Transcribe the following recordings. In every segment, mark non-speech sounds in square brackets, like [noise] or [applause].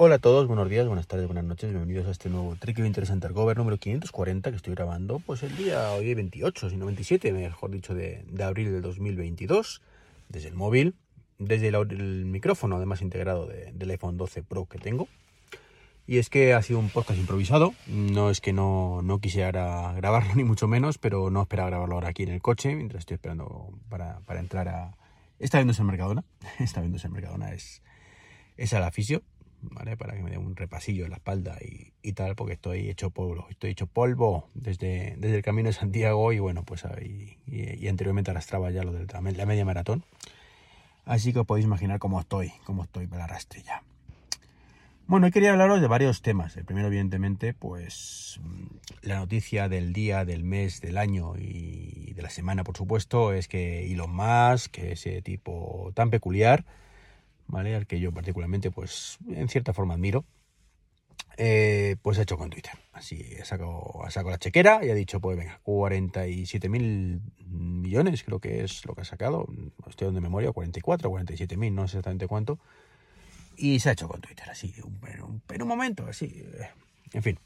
Hola a todos, buenos días, buenas tardes, buenas noches, bienvenidos a este nuevo Tricky Interesante Cover número 540 que estoy grabando pues el día hoy 28, sino 27, mejor dicho, de, de abril del 2022, desde el móvil, desde el, el micrófono además integrado de, del iPhone 12 Pro que tengo. Y es que ha sido un podcast improvisado, no es que no, no quisiera grabarlo [laughs] ni mucho menos, pero no esperaba grabarlo ahora aquí en el coche, mientras estoy esperando para, para entrar a... Está viéndose en Mercadona, [laughs] está viéndose en Mercadona, es, es al aficio, ¿vale? Para que me dé un repasillo en la espalda y, y, tal, porque estoy hecho polvo, estoy hecho polvo desde, desde el camino de Santiago y bueno, pues y, y, anteriormente arrastraba ya lo de la media maratón. Así que os podéis imaginar cómo estoy, cómo estoy para la rastrilla. Bueno, hoy quería hablaros de varios temas. El primero, evidentemente, pues la noticia del día, del mes, del año y de la semana, por supuesto, es que Elon Musk, que ese tipo tan peculiar, ¿vale? Al que yo particularmente, pues, en cierta forma admiro, eh, pues ha hecho con Twitter. Así, ha sacado, sacado la chequera y ha dicho, pues venga, 47 mil millones creo que es lo que ha sacado. Estoy de memoria, 44, 47 mil, no sé exactamente cuánto. Y se ha hecho con Twitter, así, en un momento, así. En fin.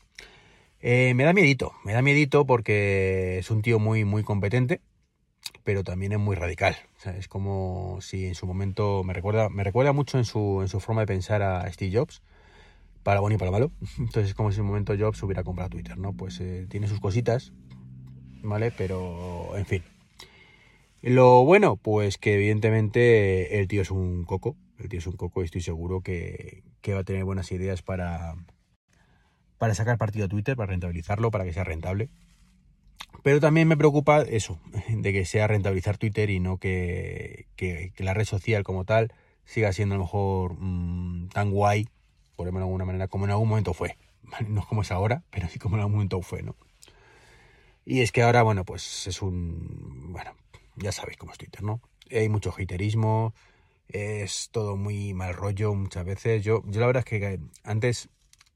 Eh, me da miedito, me da miedito porque es un tío muy, muy competente, pero también es muy radical. O sea, es como si en su momento me recuerda, me recuerda mucho en su, en su forma de pensar a Steve Jobs, para bueno y para malo. [laughs] Entonces es como si en un momento Jobs hubiera comprado Twitter, ¿no? Pues eh, tiene sus cositas, ¿vale? Pero, en fin. Lo bueno, pues que evidentemente el tío es un coco, el tío es un coco y estoy seguro que, que va a tener buenas ideas para, para sacar partido a Twitter, para rentabilizarlo, para que sea rentable. Pero también me preocupa eso, de que sea rentabilizar Twitter y no que, que, que la red social como tal siga siendo a lo mejor mmm, tan guay, por de alguna manera, como en algún momento fue. [laughs] No como es ahora, pero sí como en algún momento fue, ¿no? Y es que ahora, bueno, pues es un... Bueno, ya sabéis cómo es Twitter, ¿no? Hay mucho haterismo, es todo muy mal rollo muchas veces. Yo, yo la verdad es que antes,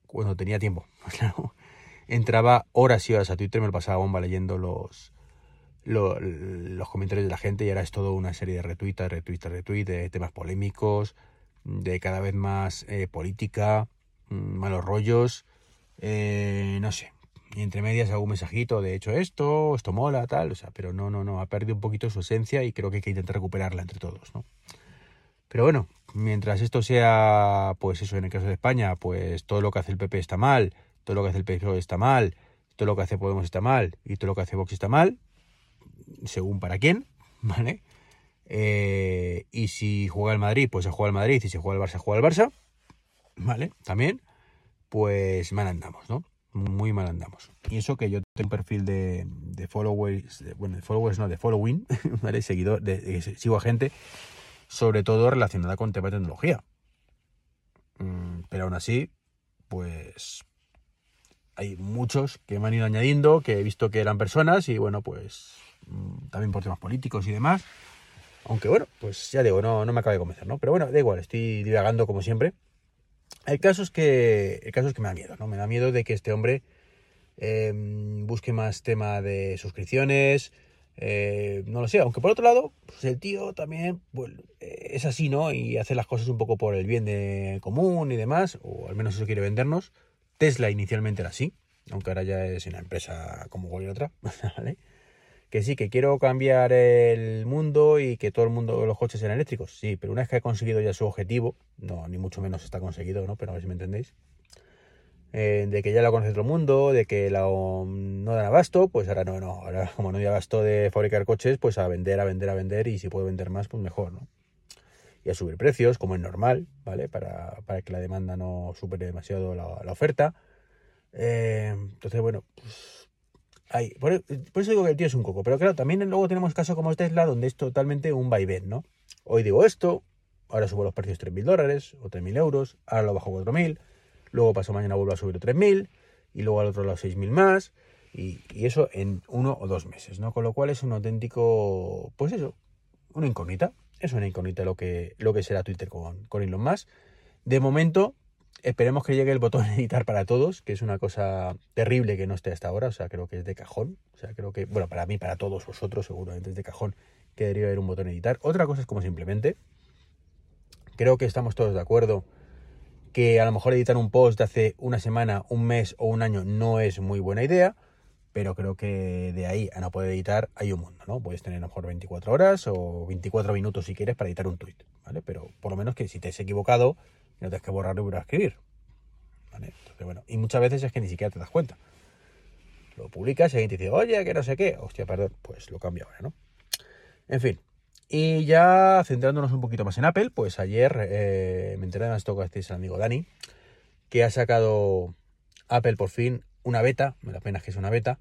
cuando tenía tiempo, [laughs] claro, entraba horas y horas a Twitter, me lo pasaba bomba leyendo los, los, los comentarios de la gente y ahora es todo una serie de retweets, retweets, retweets, de temas polémicos, de cada vez más eh, política, malos rollos, eh, no sé. Y entre medias un mensajito de hecho esto, esto mola, tal, o sea, pero no, no, no, ha perdido un poquito su esencia y creo que hay que intentar recuperarla entre todos, ¿no? Pero bueno, mientras esto sea, pues eso, en el caso de España, pues todo lo que hace el PP está mal, todo lo que hace el PSOE está mal, todo lo que hace Podemos está mal y todo lo que hace Vox está mal, según para quién, [laughs] ¿vale? Eh, y si juega el Madrid, pues se juega el Madrid, y si juega el Barça, juega el Barça, ¿vale? También, pues mal andamos, ¿no? Muy mal andamos. Y eso que yo tengo un perfil de, followers, bueno, de followers no, de following, [laughs] ¿vale? Seguidor, sigo a gente sobre todo relacionada con temas de tecnología. Mm, pero aún así, pues hay muchos que me han ido añadiendo, que he visto que eran personas y bueno, pues mm, también por temas políticos y demás. Aunque bueno, pues ya digo, no, no me acaba de convencer, ¿no? Pero bueno, da igual, estoy divagando como siempre. El caso es que, el caso es que me da miedo, ¿no? Me da miedo de que este hombre eh, busque más tema de suscripciones, eh, no lo sé, aunque por otro lado, pues el tío también pues, es así, ¿no? Y hace las cosas un poco por el bien de común y demás, o al menos eso quiere vendernos. Tesla inicialmente era así, aunque ahora ya es una empresa como cualquier otra. [laughs] Que sí, que quiero cambiar el mundo y que todo el mundo, los coches sean eléctricos, sí, pero una vez que ha conseguido ya su objetivo, no, ni mucho menos está conseguido, ¿no? Pero a ver si me entendéis eh, de que ya la conoce todo el mundo, de que la, no dan abasto, pues ahora no, no, ahora como no hay abasto de fabricar coches, pues a vender, a vender, a vender y si puedo vender más, pues mejor, ¿no? Y a subir precios, como es normal, ¿vale? Para, para que la demanda no supere demasiado la, oferta. Eh, entonces, bueno, pues hay, por, eso digo que el tío es un coco, pero claro, también luego tenemos casos como Tesla, donde es totalmente un vaivén, ¿no? Hoy digo esto, ahora subo los precios 3.000 dólares o 3.000 euros, ahora lo bajo a 4.000, luego paso mañana vuelvo a subir 3.000 y luego al otro lado 6.000 más y, eso en uno o dos meses, ¿no? Con lo cual es un auténtico, pues eso, una incógnita, es una incógnita lo que, lo que será Twitter con, con Elon Musk. De momento, esperemos que llegue el botón editar para todos, que es una cosa terrible que no esté hasta ahora, o sea, creo que es de cajón, o sea, creo que, bueno, para mí, para todos vosotros, seguramente es de cajón que debería haber un botón editar. Otra cosa es como simplemente, creo que estamos todos de acuerdo que a lo mejor editar un post de hace una semana, un mes o un año no es muy buena idea, pero creo que de ahí a no poder editar hay un mundo, ¿no? Puedes tener a lo mejor 24 horas o 24 minutos si quieres para editar un tweet, ¿vale? Pero por lo menos que si te has equivocado, no tienes que borrarlo y volver a escribir, ¿vale? Entonces, bueno, y muchas veces es que ni siquiera te das cuenta. Lo publicas y alguien te dice, oye, que no sé qué, hostia, perdón, pues lo cambio ahora, ¿no? En fin, y ya centrándonos un poquito más en Apple, pues ayer eh, me enteré de esto que el amigo Dani, que ha sacado Apple por fin una beta, me da pena que es una beta,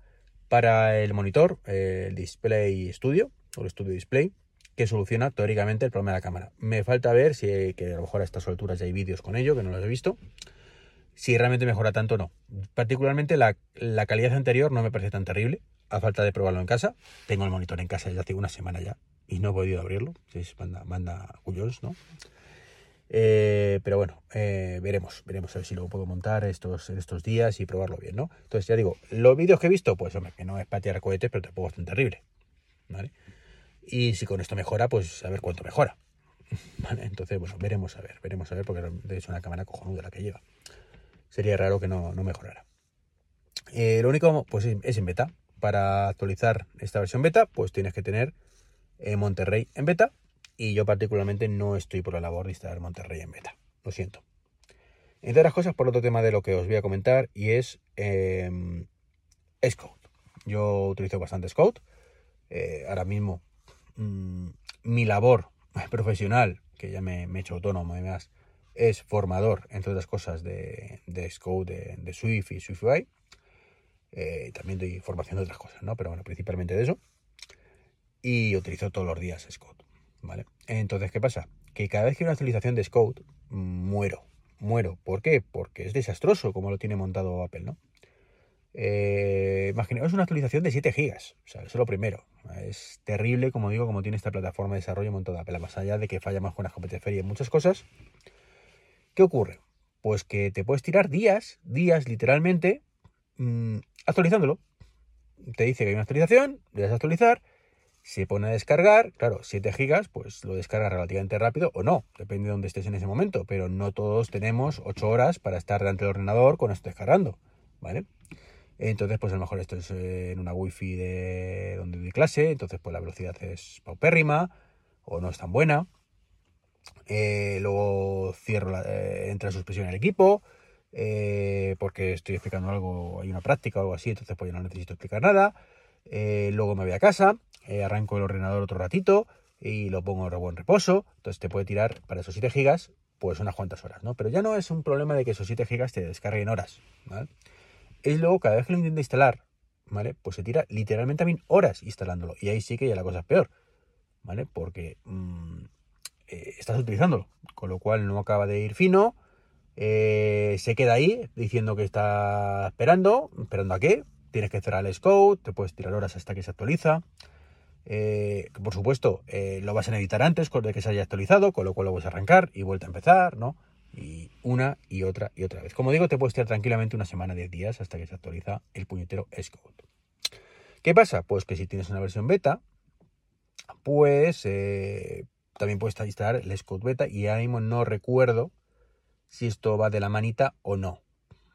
para el monitor, el Display Studio, o el Studio Display, que soluciona teóricamente el problema de la cámara. Me falta ver si que a lo mejor a estas alturas ya hay vídeos con ello, que no los he visto, si realmente mejora tanto o no. Particularmente la, la calidad anterior no me parece tan terrible, a falta de probarlo en casa. Tengo el monitor en casa desde hace una semana ya y no he podido abrirlo. Es manda, manda cuyos, ¿no? Eh, pero bueno, eh, veremos, veremos a ver si lo puedo montar estos, estos días y probarlo bien, ¿no? Entonces ya digo, los vídeos que he visto, pues hombre, que no es patear cohetes, pero tampoco es tan terrible, ¿vale? Y si con esto mejora, pues a ver cuánto mejora, [laughs] ¿vale? Entonces, bueno, veremos a ver, veremos a ver, porque es una cámara cojonuda la que lleva. Sería raro que no, no mejorara. Eh, lo único, pues es en beta. Para actualizar esta versión beta, pues tienes que tener Monterrey en beta y yo particularmente no estoy por la labor de instalar Monterrey en beta. Lo siento. Entre otras cosas, por otro tema de lo que os voy a comentar, y es Scout. Yo utilizo bastante Scout. Eh, ahora mismo mmm, mi labor [laughs] profesional, que ya me, he hecho autónomo además, es formador, entre otras cosas, de, Scout, de, de, Swift y SwiftUI. Eh, también doy formación de otras cosas, ¿no? Pero bueno, principalmente de eso. Y utilizo todos los días Scout. ¿Vale? Entonces, ¿qué pasa? Que cada vez que hay una actualización de Scout, muero, muero. ¿Por qué? Porque es desastroso como lo tiene montado Apple, ¿no? Eh, una actualización de 7 gigas, o sea, eso es lo primero. Es terrible, como digo, como tiene esta plataforma de desarrollo montada Apple, más allá de que falla más con las competencias y muchas cosas. ¿Qué ocurre? Pues que te puedes tirar días, días literalmente, mmm, actualizándolo. Te dice que hay una actualización, le das a actualizar, se pone a descargar, claro, 7 gigas, pues lo descarga relativamente rápido o no, depende de dónde estés en ese momento, pero no todos tenemos 8 horas para estar delante del ordenador con esto descargando, ¿vale? Entonces, pues a lo mejor esto es en una wifi de donde doy clase, entonces pues la velocidad es paupérrima o no es tan buena. Eh, luego cierro, la, eh, entra suspensión en el equipo, eh, porque estoy explicando algo, hay una práctica o algo así, entonces pues ya no necesito explicar nada. Eh, luego me voy a casa, eh, arranco el ordenador otro ratito y lo pongo en buen reposo. Entonces te puede tirar para esos 7 gigas pues unas cuantas horas, ¿no? Pero ya no es un problema de que esos 7 gigas te descarguen horas, ¿vale? Es luego cada vez que lo intenta instalar, ¿vale? Pues se tira literalmente también horas instalándolo. Y ahí sí que ya la cosa es peor, ¿vale? Porque mmm, eh, estás utilizándolo, con lo cual no acaba de ir fino. Eh, se queda ahí diciendo que está esperando, esperando a qué, tienes que cerrar el Scout, te puedes tirar horas hasta que se actualiza. Eh, por supuesto, eh, lo vas a editar antes de que se haya actualizado, con lo cual lo vas a arrancar y vuelta a empezar, ¿no? Y una y otra y otra vez. Como digo, te puedes tirar tranquilamente una semana, de días hasta que se actualiza el puñetero Scout. ¿Qué pasa? Pues que si tienes una versión beta, pues eh, también puedes instalar el Scout beta y ahora mismo no recuerdo si esto va de la manita o no,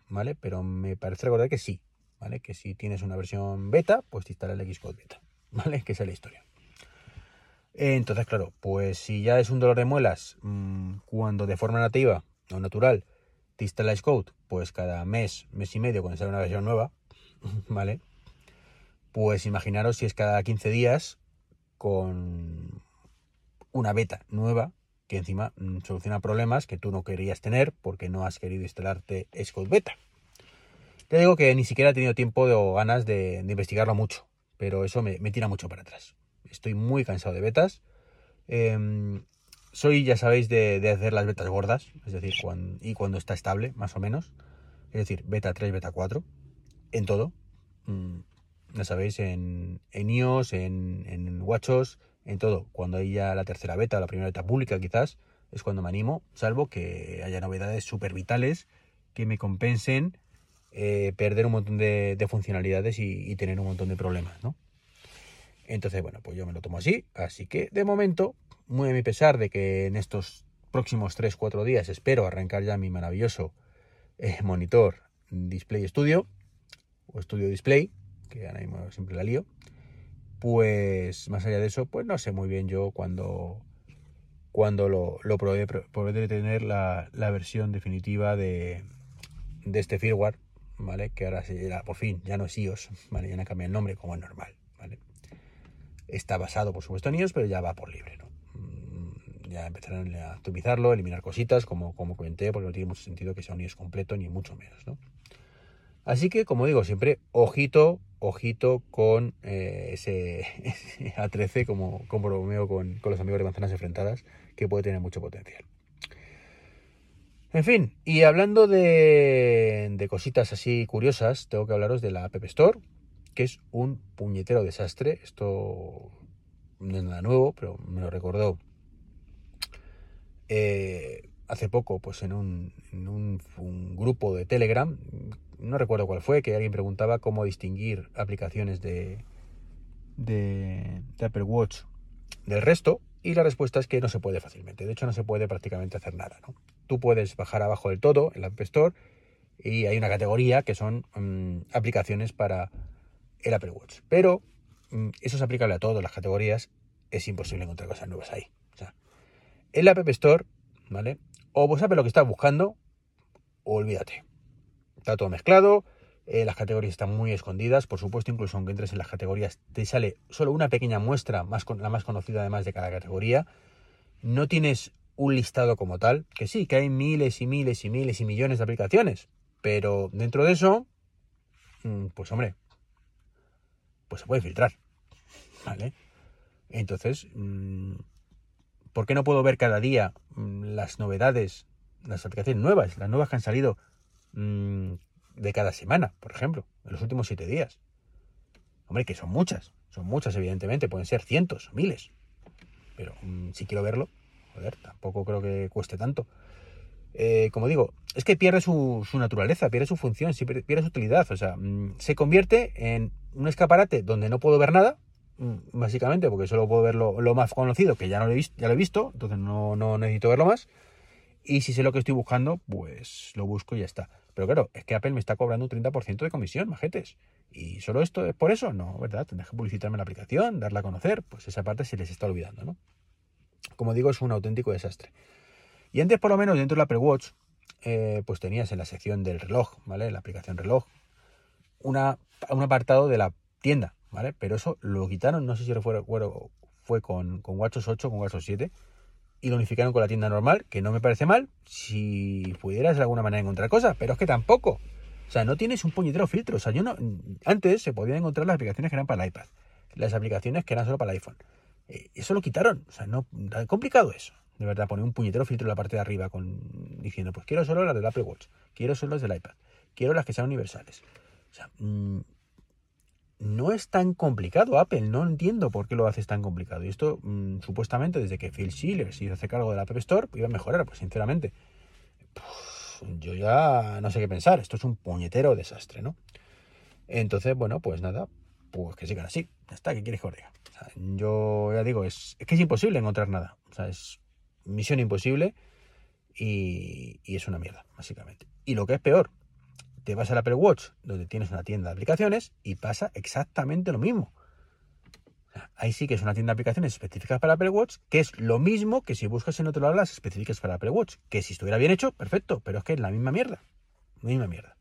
¿vale? Pero me parece recordar que sí, ¿vale? Que si tienes una versión beta, pues te el Xcode beta, ¿vale? Que es la historia. Entonces, claro, pues si ya es un dolor de muelas mmm, cuando de forma nativa o natural te instala Xcode, pues cada mes, mes y medio cuando sale una versión nueva, [laughs] ¿vale? Pues imaginaros si es cada 15 días con una beta nueva que encima mmm, soluciona problemas que tú no querías tener porque no has querido instalarte Xcode beta. Te digo que ni siquiera he tenido tiempo o ganas de, de investigarlo mucho, pero eso me, tira mucho para atrás. Estoy muy cansado de betas. Eh, soy, ya sabéis, de, hacer las betas gordas, es decir, cuando, y cuando está estable, más o menos. Es decir, beta 3, beta 4, en todo. Mm, ya sabéis, en, en iOS, en, en WatchOS, en todo. Cuando hay ya la tercera beta, la primera beta pública quizás, es cuando me animo, salvo que haya novedades súper vitales que me compensen eh, perder un montón de, de funcionalidades y, y, tener un montón de problemas, ¿no? Entonces, bueno, pues yo me lo tomo así. Así que, de momento, muy a mi pesar de que en estos próximos 3-4 días espero arrancar ya mi maravilloso eh, monitor Display Studio o Studio Display, que ahora mismo siempre la lío, pues más allá de eso, pues no sé muy bien yo cuando, cuando lo, lo podré, tener la, la, versión definitiva de, de este firmware, ¿vale? Que ahora se por fin, ya no es iOS, ¿vale? Ya no cambia el nombre como es normal, ¿vale? Está basado, por supuesto, en iOS, pero ya va por libre, ¿no? Mm, ya empezarán a optimizarlo, eliminar cositas, como, como comenté, porque no tiene mucho sentido que sea un iOS completo, ni mucho menos, ¿no? Así que, como digo siempre, ojito, ojito con eh, ese, [laughs] ese, A13, como, como bromeo con, con los amigos de manzanas enfrentadas, que puede tener mucho potencial. En fin, y hablando de, de, cositas así curiosas, tengo que hablaros de la App Store, que es un puñetero desastre. Esto no es nada nuevo, pero me lo recordó eh, hace poco, pues en, un, en un, grupo de Telegram, no recuerdo cuál fue, que alguien preguntaba cómo distinguir aplicaciones de, de, de Apple Watch del resto, y la respuesta es que no se puede fácilmente. De hecho, no se puede prácticamente hacer nada. ¿no? Tú puedes bajar abajo del todo en la App Store y hay una categoría que son um, aplicaciones para el Apple Watch. Pero um, eso es aplicable a todas las categorías. Es imposible encontrar cosas nuevas ahí. O sea, en la App Store, ¿vale? O vos sabes lo que estás buscando, o olvídate. Está todo mezclado, eh, las categorías están muy escondidas, por supuesto, incluso aunque entres en las categorías, te sale solo una pequeña muestra, más con, la más conocida además de cada categoría. No tienes un listado como tal, que sí, que hay miles y miles y miles y millones de aplicaciones, pero dentro de eso, mm, pues hombre, pues se puede filtrar, ¿vale? Entonces, mm, ¿por qué no puedo ver cada día mm, las novedades, las aplicaciones nuevas, las nuevas que han salido de cada semana, por ejemplo, en los últimos siete días. Hombre, que son muchas, son muchas, evidentemente, pueden ser cientos, miles. Pero si quiero verlo, joder, tampoco creo que cueste tanto. Eh, como digo, es que pierde su, naturaleza, pierde su función, pierde su utilidad. O sea, mmm, se convierte en un escaparate donde no puedo ver nada, mmm, básicamente, porque solo puedo ver lo, lo, más conocido, que ya, no lo he visto, ya lo he visto, entonces no, no necesito verlo más. Y si sé lo que estoy buscando, pues lo busco y ya está. Pero claro, es que Apple me está cobrando un 30% de comisión, majetes. ¿Y solo esto es por eso? No, ¿verdad? Tendrás que publicitarme la aplicación, darla a conocer. Pues esa parte se les está olvidando, ¿no? Como digo, es un auténtico desastre. Y antes, por lo menos, dentro del Apple Watch, eh, pues tenías en la sección del reloj, ¿vale? La aplicación reloj, una, un apartado de la tienda, ¿vale? Pero eso lo quitaron, no sé si fue, fue con, con WatchOS 8 o con WatchOS 7 y lo unificaron con la tienda normal, que no me parece mal, si pudieras de alguna manera encontrar cosas, pero es que tampoco. O sea, no tienes un puñetero filtro. O sea, yo no. Antes se podían encontrar las aplicaciones que eran para el iPad, las aplicaciones que eran solo para el iPhone. Eh, eso lo quitaron. O sea, no. complicado eso. De verdad, poner un puñetero filtro en la parte de arriba con diciendo, pues quiero solo las del Apple Watch, quiero solo las del iPad, quiero las que sean universales. O sea, mmm, no es tan complicado Apple, no entiendo por qué lo haces tan complicado. Y esto, mmm, supuestamente, desde que Phil Schiller se hace cargo de la App Store, iba a mejorar, pues sinceramente. Pues, yo ya no sé qué pensar, esto es un puñetero desastre, ¿no? Entonces, bueno, pues nada, pues que sigan así. Ya está, ¿qué quieres que os diga? O sea, yo ya digo, es, que es imposible encontrar nada. O sea, es misión imposible y, es una mierda, básicamente. Y lo que es peor, te vas al Apple Watch, donde tienes una tienda de aplicaciones, y pasa exactamente lo mismo. Ahí sí que es una tienda de aplicaciones específicas para Apple Watch, que es lo mismo que si buscas en otro lado las específicas para Apple Watch. Que si estuviera bien hecho, perfecto, pero es que es la misma mierda. La misma mierda.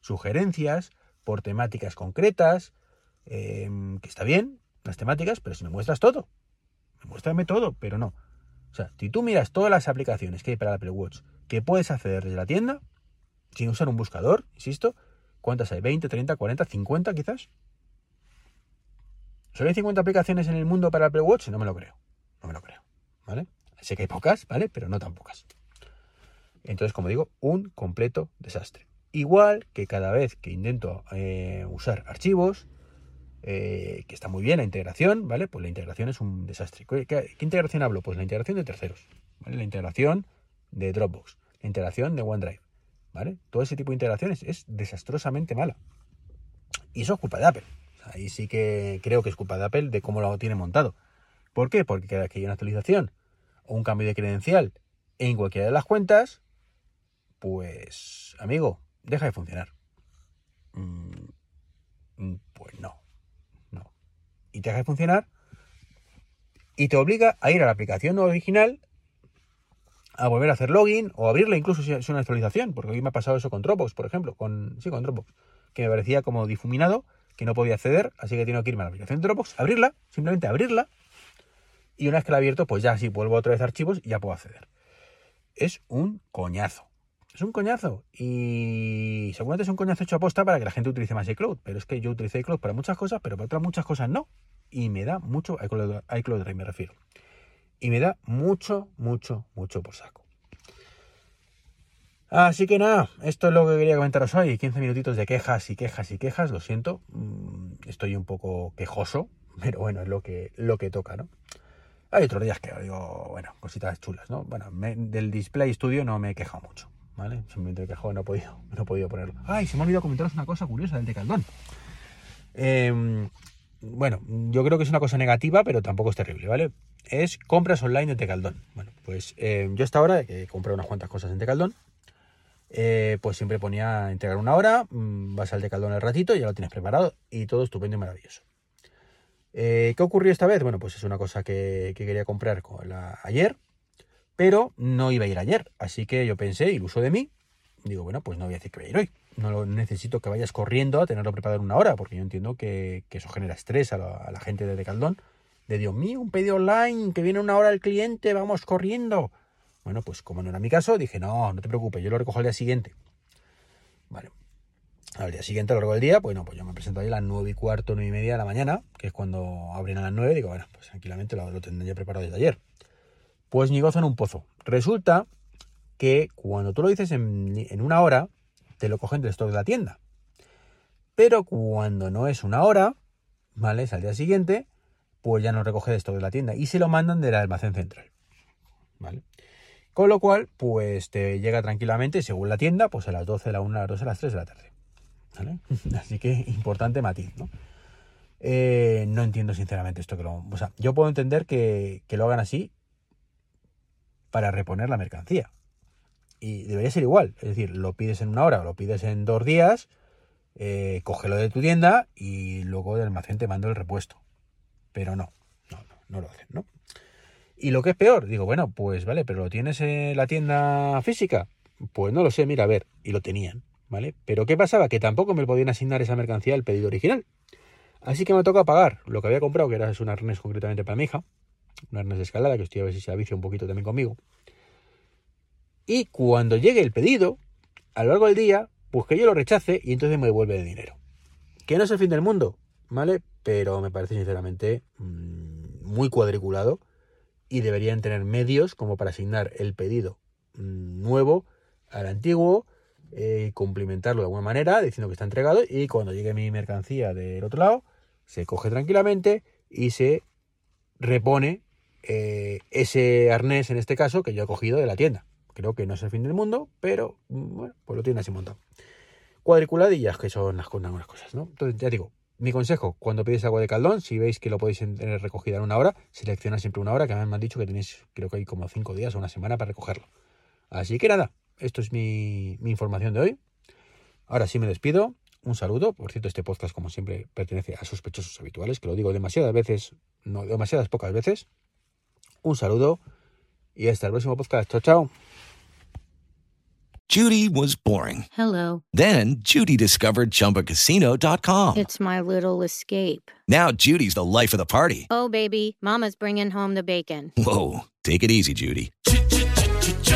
Sugerencias por temáticas concretas, eh, que está bien, las temáticas, pero si me muestras todo. Muéstrame todo, pero no. O sea, si tú miras todas las aplicaciones que hay para Apple Watch que puedes acceder desde la tienda, sin usar un buscador, insisto. ¿Cuántas hay? ¿20, 30, 40, 50 quizás? ¿Solo hay 50 aplicaciones en el mundo para Apple Watch? No me lo creo. No me lo creo. ¿Vale? Sé que hay pocas, ¿vale? Pero no tan pocas. Entonces, como digo, un completo desastre. Igual que cada vez que intento eh, usar archivos, eh, que está muy bien la integración, ¿vale? Pues la integración es un desastre. ¿Qué, integración hablo? Pues la integración de terceros, ¿vale? La integración de Dropbox, la integración de OneDrive, ¿vale? Todo ese tipo de integraciones es desastrosamente mala. Y eso es culpa de Apple. Ahí sí que creo que es culpa de Apple de cómo lo tiene montado. ¿Por qué? Porque cada que hay una actualización o un cambio de credencial en cualquiera de las cuentas, pues, amigo, deja de funcionar. Mm, mm, pues no. Y te deja de funcionar y te obliga a ir a la aplicación original a volver a hacer login o abrirla incluso si es una actualización, porque hoy me ha pasado eso con Dropbox, por ejemplo, con sí, con Dropbox, que me parecía como difuminado, que no podía acceder, así que tengo que irme a la aplicación de Dropbox, abrirla, simplemente abrirla, y una vez que la abierto, pues ya si vuelvo otra vez a archivos, ya puedo acceder. Es un coñazo. Es un coñazo. Y seguramente es un coñazo hecho aposta para que la gente utilice más iCloud. Pero es que yo utilizo iCloud para muchas cosas, pero para otras muchas cosas no. Y me da mucho, iCloud, iCloud Drive me refiero. Y me da mucho, mucho, mucho por saco. Así que nada, esto es lo que quería comentaros hoy. 15 minutitos de quejas y quejas y quejas, lo siento. Mm, estoy un poco quejoso, pero bueno, es lo que, lo que toca, ¿no? Hay otros días que digo, bueno, cositas chulas, ¿no? Bueno, del Display Studio no me he quejado mucho, ¿vale? Simplemente he quejado, no he podido, no he podido ponerlo. Ay, se me ha olvidado comentaros una cosa curiosa del Decaldón. Eh, bueno, yo creo que es una cosa negativa, pero tampoco es terrible, ¿vale? Es compras online de Tecaldón. Bueno, pues eh, yo hasta ahora, que he comprado unas cuantas cosas en Tecaldón, eh, pues siempre ponía entregar una hora, mm, vas al Tecaldón el ratito, ya lo tienes preparado y todo estupendo y maravilloso. Eh, ¿Qué ocurrió esta vez? Bueno, pues es una cosa que, quería comprar ayer, pero no iba a ir ayer. Así que yo pensé, iluso de mí, digo, bueno, pues no voy a decir que voy a ir hoy. No lo necesito que vayas corriendo a tenerlo preparado en una hora, porque yo entiendo que, eso genera estrés a la, gente de Decaldón. De Dios mío, un pedido online, que viene una hora el cliente, vamos corriendo. Bueno, pues como no era mi caso, dije, no, no te preocupes, yo lo recojo al día siguiente. Vale, al día siguiente, a lo largo del día, pues no, pues yo me presento ahí a las nueve y cuarto, nueve y media de la mañana, que es cuando abren a las nueve, digo, bueno, pues tranquilamente lo, lo tendré ya preparado desde ayer. Pues ni gozo en un pozo. Resulta que cuando tú lo dices en, una hora, te lo cogen del stock de la tienda. Pero cuando no es una hora, ¿vale? Es al día siguiente, pues ya no recoge de stock de la tienda y se lo mandan del almacén central. ¿Vale? Con lo cual, pues te llega tranquilamente, según la tienda, pues a las 12, a la 1, a las 2, a las 3 de la tarde. [laughs] Así que importante matiz, ¿no? Eh, no entiendo sinceramente esto que lo... O sea, yo puedo entender que, lo hagan así para reponer la mercancía. Y debería ser igual. Es decir, lo pides en una hora o lo pides en dos días, eh, cógelo de tu tienda y luego del almacén te mando el repuesto. Pero no, no, no, no lo hacen. Y lo que es peor, digo, bueno, pues vale, pero ¿lo tienes en la tienda física? Pues no lo sé, mira, a ver, y lo tenían. ¿vale? Pero ¿qué pasaba? Que tampoco me podían asignar esa mercancía al pedido original. Así que me toca pagar lo que había comprado, que era un arnés concretamente para mi hija, un arnés de escalada, que estoy a ver si se avicia un poquito también conmigo. Y cuando llegue el pedido, a lo largo del día, pues que yo lo rechace y entonces me devuelve el dinero. Que no es el fin del mundo, ¿vale? Pero me parece sinceramente mm, muy cuadriculado y deberían tener medios como para asignar el pedido mm, nuevo al antiguo eh, cumplimentarlo de alguna manera, diciendo que está entregado y cuando llegue mi mercancía del otro lado, se coge tranquilamente y se repone eh, ese arnés, en este caso, que yo he cogido de la tienda. Creo que no es el fin del mundo, pero mm, bueno, pues lo tiene así montado. Cuadriculadillas, que son las, algunas cosas, ¿no? Entonces, ya digo, mi consejo, cuando pides agua de caldón, si veis que lo podéis tener recogida en una hora, selecciona siempre una hora, que me han dicho que tenéis, creo que hay como cinco días o una semana para recogerlo. Así que nada, esto es mi, información de hoy. Ahora sí me despido. Un saludo. Por cierto, este podcast, como siempre, pertenece a sospechosos habituales, que lo digo demasiadas veces, no demasiadas pocas veces. Un saludo y hasta el próximo podcast. Chao, chao. Judy was boring. Hello. Then Judy discovered chumbacasino.com. It's my little escape. Now Judy's the life of the party. Oh, baby, Mama's bringing home the bacon. Whoa. Take it easy, Judy.